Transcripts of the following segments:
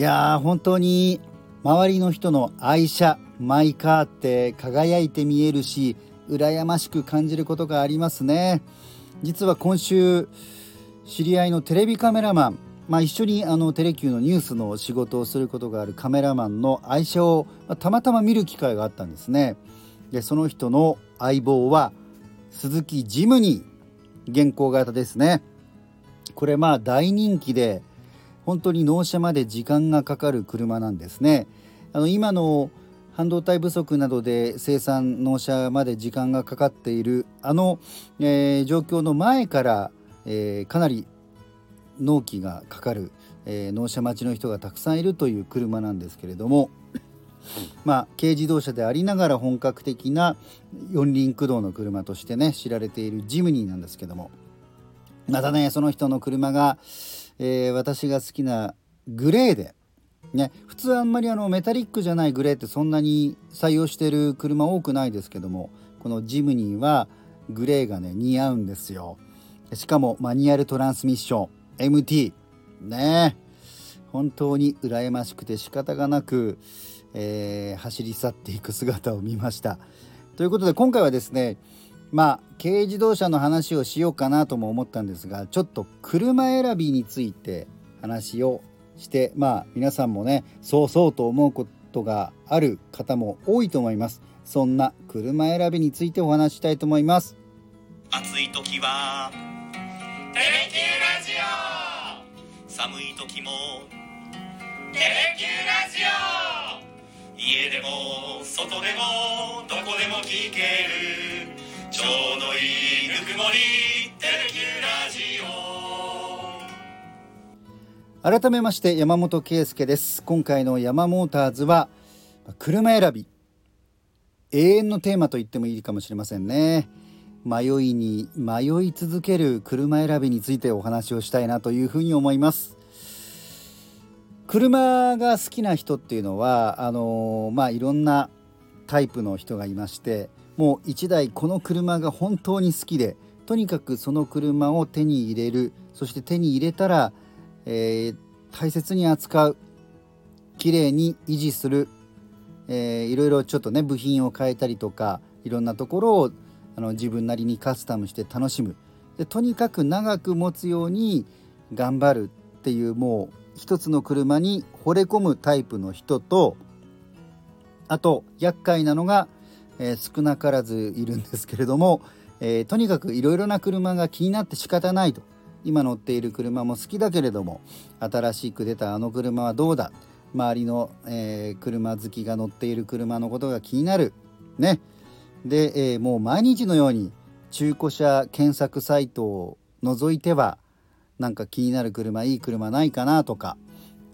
いやー本当に周りの人の愛車マイカーって輝いて見えるし羨ましく感じることがありますね。実は今週知り合いのテレビカメラマンまあ、一緒にあのテレキューのニュースの仕事をすることがあるカメラマンの愛車を、たまたま見る機会があったんですね。でその人の相棒は鈴木ジムニー現行型ですね。これまあ大人気で本当に納車まで時間がかかる車なんですね。あの今の半導体不足などで生産納車まで時間がかかっているあの、えー、状況の前から、えー、かなり納期がかかる、えー、納車待ちの人がたくさんいるという車なんですけれどもまあ軽自動車でありながら本格的な四輪駆動の車としてね知られているジムニーなんですけどもまたねその人の車が、えー、私が好きなグレーでね、普通あんまりあのメタリックじゃないグレーってそんなに採用してる車多くないですけどもこのジムニーはグレーがね似合うんですよ。しかもマニュアルトランスミッション MT ね。本当に羨ましくて仕方がなく、えー、走り去っていく姿を見ました。ということで今回はですねまあ軽自動車の話をしようかなとも思ったんですがちょっと車選びについて話をしてまあ皆さんもねそうそうと思うことがある方も多いと思います。そんな車選びについてお話したいと思います。暑い時はテレキューラジオ。寒い時もテレキューラジオ。家でも外でもどこでも聞ける。ちょうどいいぬくもりテレキューラジオ。改めまして山本圭介です。今回の山モーターズは車選び。永遠のテーマと言ってもいいかもしれませんね。迷いに迷い続ける車選びについてお話をしたいなというふうに思います。車が好きな人っていうのはあのまあいろんなタイプの人がいましてもう1台この車が本当に好きでとにかくその車を手に入れる。そして手に入れたら、えー、大切に扱う。綺麗に維持する、えー、いろいろちょっとね部品を変えたりとかいろんなところをあの自分なりにカスタムして楽しむ。でとにかく長く持つように頑張るっていうもう一つの車に惚れ込むタイプの人とあと厄介なのが、えー、少なからずいるんですけれども、えー、とにかくいろいろな車が気になって仕方ないと。今乗っている車も好きだけれども新しく出たあの車はどうだ。周りの、えー、車好きが乗っている車のことが気になる。ね。で、え、もう毎日のように中古車検索サイトを除いてはなんか気になる車いい車ないかなとか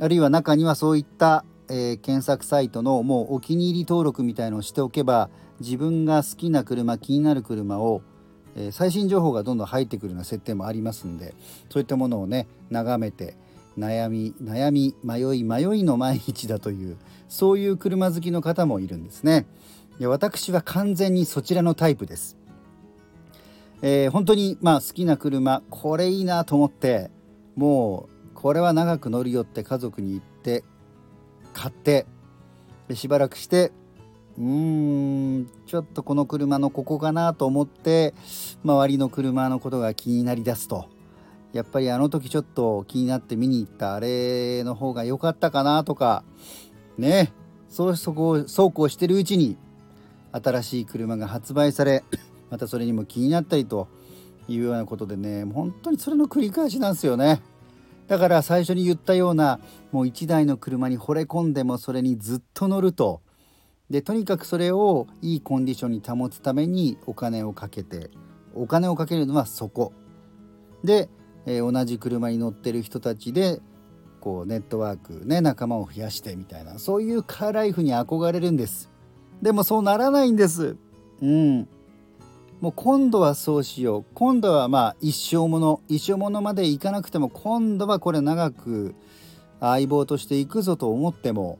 あるいは中にはそういった、えー、検索サイトのもうお気に入り登録みたいのをしておけば自分が好きな車気になる車を、えー、最新情報がどんどん入ってくるような設定もありますんでそういったものをね眺めて悩み悩み迷い迷いの毎日だというそういう車好きの方もいるんですね。で私は完全にそちらのタイプです。えー、本当にまあ好きな車これいいなと思ってもうこれは長く乗るよって家族に言って買ってでしばらくしてうーんちょっとこの車のここかなと思って周りの車のことが気になりだすと。やっぱりあの時ちょっと気になって見に行ったあれの方が良かったかなとかね。そうそこそうこうしてるうちに新しい車が発売されまたそれにも気になったりというようなことでね本当にそれの繰り返しなんですよね。だから最初に言ったようなもう1台の車に惚れ込んでもそれにずっと乗ると。でとにかくそれをいいコンディションに保つためにお金をかけてお金をかけるのはそこ。で、えー、同じ車に乗ってる人たちでこうネットワークね仲間を増やしてみたいなそういうカーライフに憧れるんです。でもそうならないんです。うん。もう今度はそうしよう。今度はまあ一生もの一生ものまでいかなくても今度はこれ長く相棒としていくぞと思っても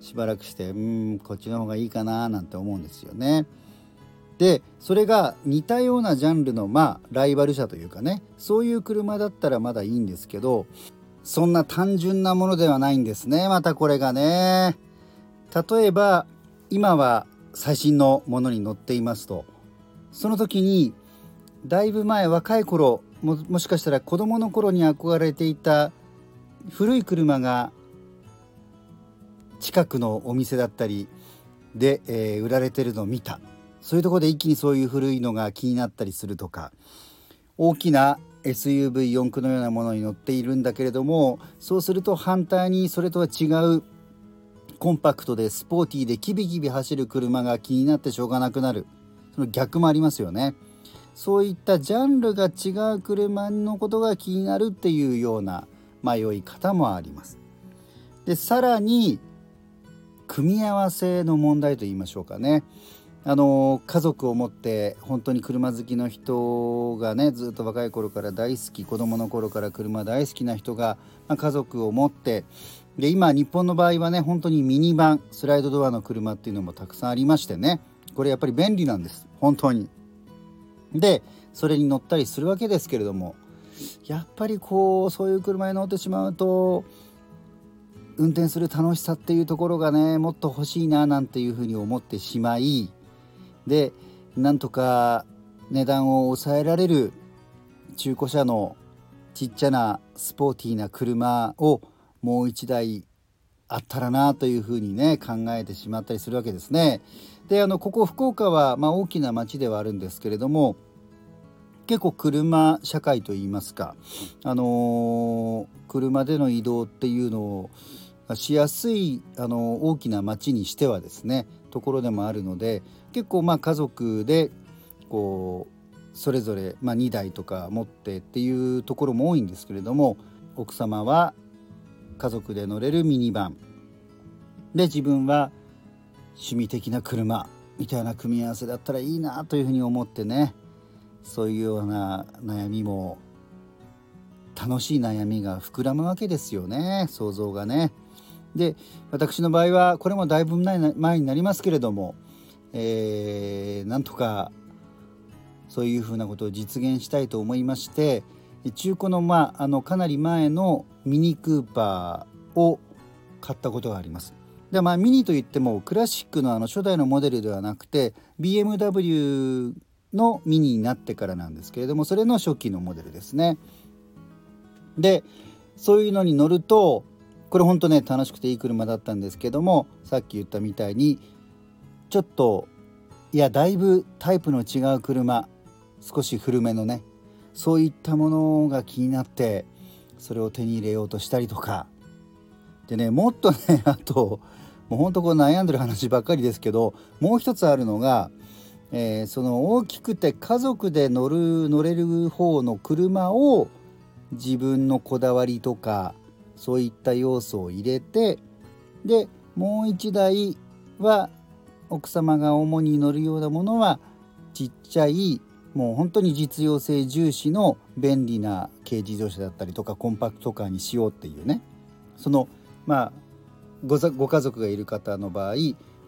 しばらくしてうんこっちの方がいいかななんて思うんですよね。でそれが似たようなジャンルのまあライバル車というかねそういう車だったらまだいいんですけどそんな単純なものではないんですねまたこれがね。例えば今は最新のものに乗っていますと。その時にだいぶ前若い頃ももしかしたら子供の頃に憧れていた古い車が近くのお店だったりで、えー、売られてるのを見た。そういうところで一気にそういう古いのが気になったりするとか大きな SUV4 駆のようなものに乗っているんだけれどもそうすると反対にそれとは違うコンパクトでスポーティーでキビキビ走る車が気になってしょうがなくなる。その逆もありますよね。そういったジャンルが違う車のことが気になるっていうような迷い方もあります。でさらに組み合わせの問題と言いましょうかね。あの家族を持って本当に車好きの人がねずっと若い頃から大好き子供の頃から車大好きな人が、まあ、家族を持ってで今日本の場合はね本当にミニバンスライドドアの車っていうのもたくさんありましてね。これやっぱり便利なんです。本当に。でそれに乗ったりするわけですけれどもやっぱりこうそういう車に乗ってしまうと運転する楽しさっていうところがねもっと欲しいななんていうふうに思ってしまいでなんとか値段を抑えられる中古車のちっちゃなスポーティーな車をもう1台あったらなというふうにね考えてしまったりするわけですね。であのここ福岡は、まあ、大きな町ではあるんですけれども結構車社会といいますか、あのー、車での移動っていうのをしやすい、あのー、大きな町にしてはですねところでもあるので結構まあ家族でこうそれぞれ、まあ、2台とか持ってっていうところも多いんですけれども奥様は家族で乗れるミニバン。で自分は趣味的な車みたいな組み合わせだったらいいなというふうに思ってねそういうような悩みも楽しい悩みが膨らむわけですよね想像がね。で私の場合はこれもだいぶ前になりますけれども、えー、なんとかそういうふうなことを実現したいと思いまして中古の,、まあ、あのかなり前のミニクーパーを買ったことがあります。でまあミニといってもクラシックのあの初代のモデルではなくて BMW のミニになってからなんですけれどもそれの初期のモデルですね。でそういうのに乗るとこれほんとね楽しくていい車だったんですけどもさっき言ったみたいにちょっといやだいぶタイプの違う車少し古めのねそういったものが気になってそれを手に入れようとしたりとかでねもっとねあともうほんとこう悩んでる話ばっかりですけどもう一つあるのが、えー、その大きくて家族で乗る乗れる方の車を自分のこだわりとかそういった要素を入れてでもう一台は奥様が主に乗るようなものはちっちゃいもう本当に実用性重視の便利な軽自動車だったりとかコンパクトカーにしようっていうね。そのまあごご家族がいる方の場合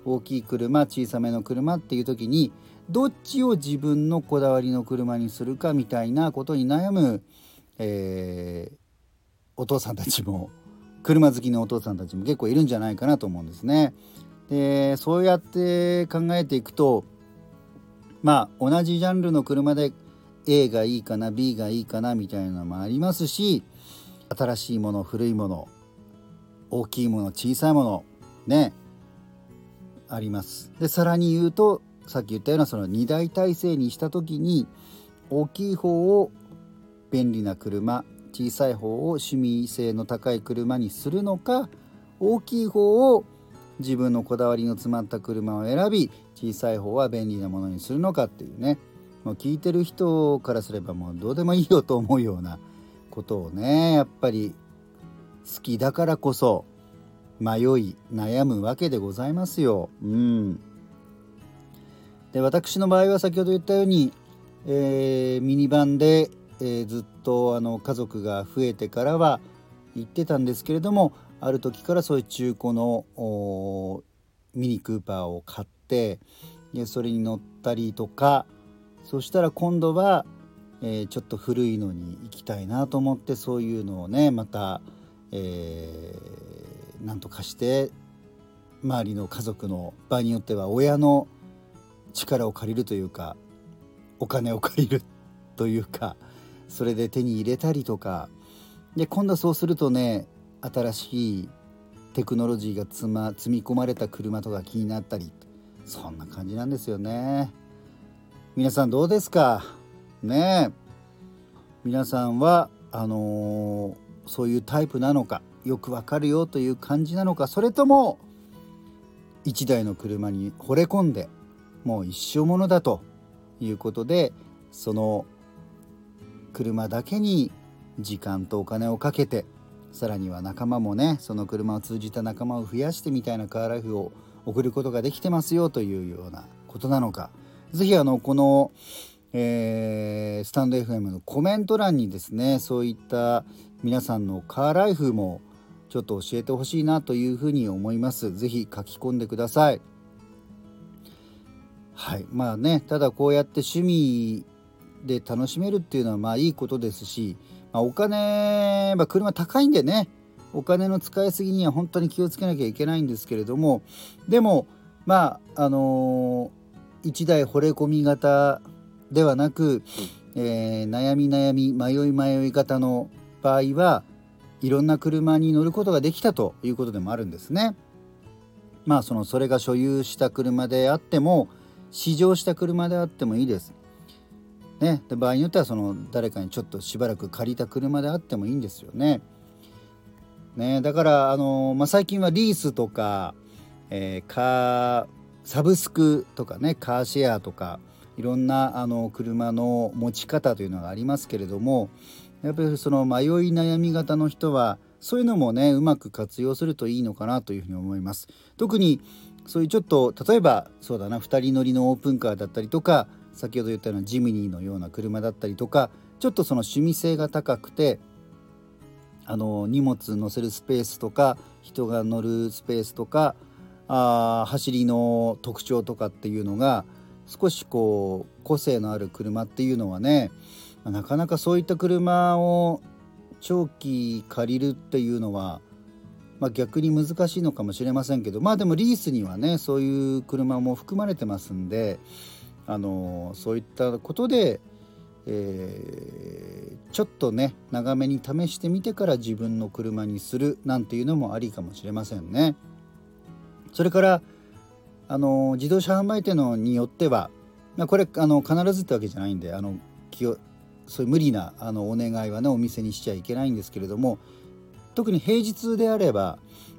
大きい車小さめの車っていう時にどっちを自分のこだわりの車にするかみたいなことに悩む、えー、お父さんたちも車好きのお父さんたちも結構いるんじゃないかなと思うんですね。でそうやって考えていくとまあ同じジャンルの車で A がいいかな B がいいかなみたいなのもありますし新しいもの古いもの大きいもの小さいものねあります。でさらに言うとさっき言ったようなその2台体制にした時に大きい方を便利な車小さい方を趣味性の高い車にするのか大きい方を自分のこだわりの詰まった車を選び小さい方は便利なものにするのかっていうね。もう聞いてる人からすればもうどうでもいいよと思うようなことをねやっぱり好きだからこそ迷い悩むわけでございますよ。うん、で私の場合は先ほど言ったように、えー、ミニバンで、えー、ずっとあの家族が増えてからは行ってたんですけれどもある時からそういう中古のミニクーパーを買ってでそれに乗ったりとかそしたら今度は、えー、ちょっと古いのに行きたいなと思ってそういうのをねまたえー、なんとかして周りの家族の場合によっては親の力を借りるというかお金を借りるというかそれで手に入れたりとか。で今度はそうするとね新しいテクノロジーが積,、ま、積み込まれた車とか気になったりそんな感じなんですよね。皆さんどうですか？ね皆さんはあのー、そういうタイプなのかよくわかるよという感じなのかそれとも1台の車に惚れ込んでもう一生ものだということでその車だけに時間とお金をかけてさらには仲間もねその車を通じた仲間を増やしてみたいなカーライフを送ることができてますよというようなことなのか。是非あのこの、えー、スタンド FM のコメント欄にですねそういった皆さんのカーライフもちょっと教えてほしいなというふうに思います。是非書き込んでください。はいまあねただこうやって趣味で楽しめるっていうのはまあいいことですし、まあ、お金、まあ、車高いんでねお金の使いすぎには本当に気をつけなきゃいけないんですけれどもでもまああのー、1台惚れ込み型ではなく、えー、悩み悩み迷い迷い型の場合はいろんな車に乗ることができたということでもあるんですね。まあそのそれが所有した車であっても試乗した車であってもいいです。ね、で場合によってはその誰かにちょっとしばらく借りた車であってもいいんですよね。ねだからあの、まあ、最近はリースとか、えー、カーサブスクとかねカーシェアとかいろんなあの車の持ち方というのがありますけれどもやっぱりその迷い悩み型の人はそういうのもねうまく活用するといいのかなというふうに思います。特にそういうちょっと例えばそうだな2人乗りのオープンカーだったりとか先ほど言ったようなジムニーのような車だったりとかちょっとその趣味性が高くてあの荷物乗せるスペースとか人が乗るスペースとかあ走りの特徴とかっていうのが少しこう個性のある車っていうのはねなかなかそういった車を長期借りるっていうのは、まあ、逆に難しいのかもしれませんけどまあでもリースにはねそういう車も含まれてますんであのそういったことで、えー、ちょっとね長めに試してみてから自分の車にするなんていうのもありかもしれませんね。それからあの自動車販売店のによってはまこれあの必ずってわけじゃないんであの気をそういう無理なあのお願いはねお店にしちゃいけないんですけれども特に平日であれば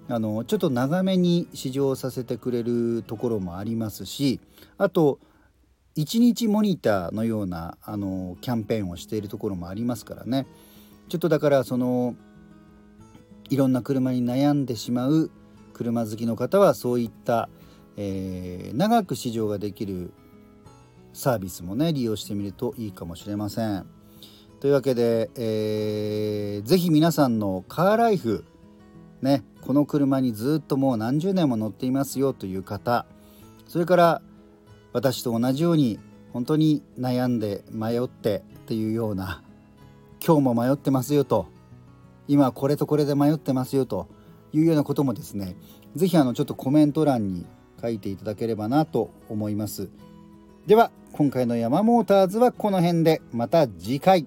あのちょっと長めに試乗させてくれるところもありますしあと1日モニターのようなあのキャンペーンをしているところもありますからね。ちょっとだからそのいろんな車に悩んでしまう車好きの方はそういった、えー、長く試乗ができるサービスもね利用してみるといいかもしれません。というわけで、えー、ぜひ皆さんのカーライフねこの車にずっともう何十年も乗っていますよという方それから私と同じように本当に悩んで迷ってっていうような今日も迷ってますよと今これとこれで迷ってますよというようなこともですね是非あのちょっとコメント欄に書いていただければなと思いますでは今回の山モーターズはこの辺でまた次回。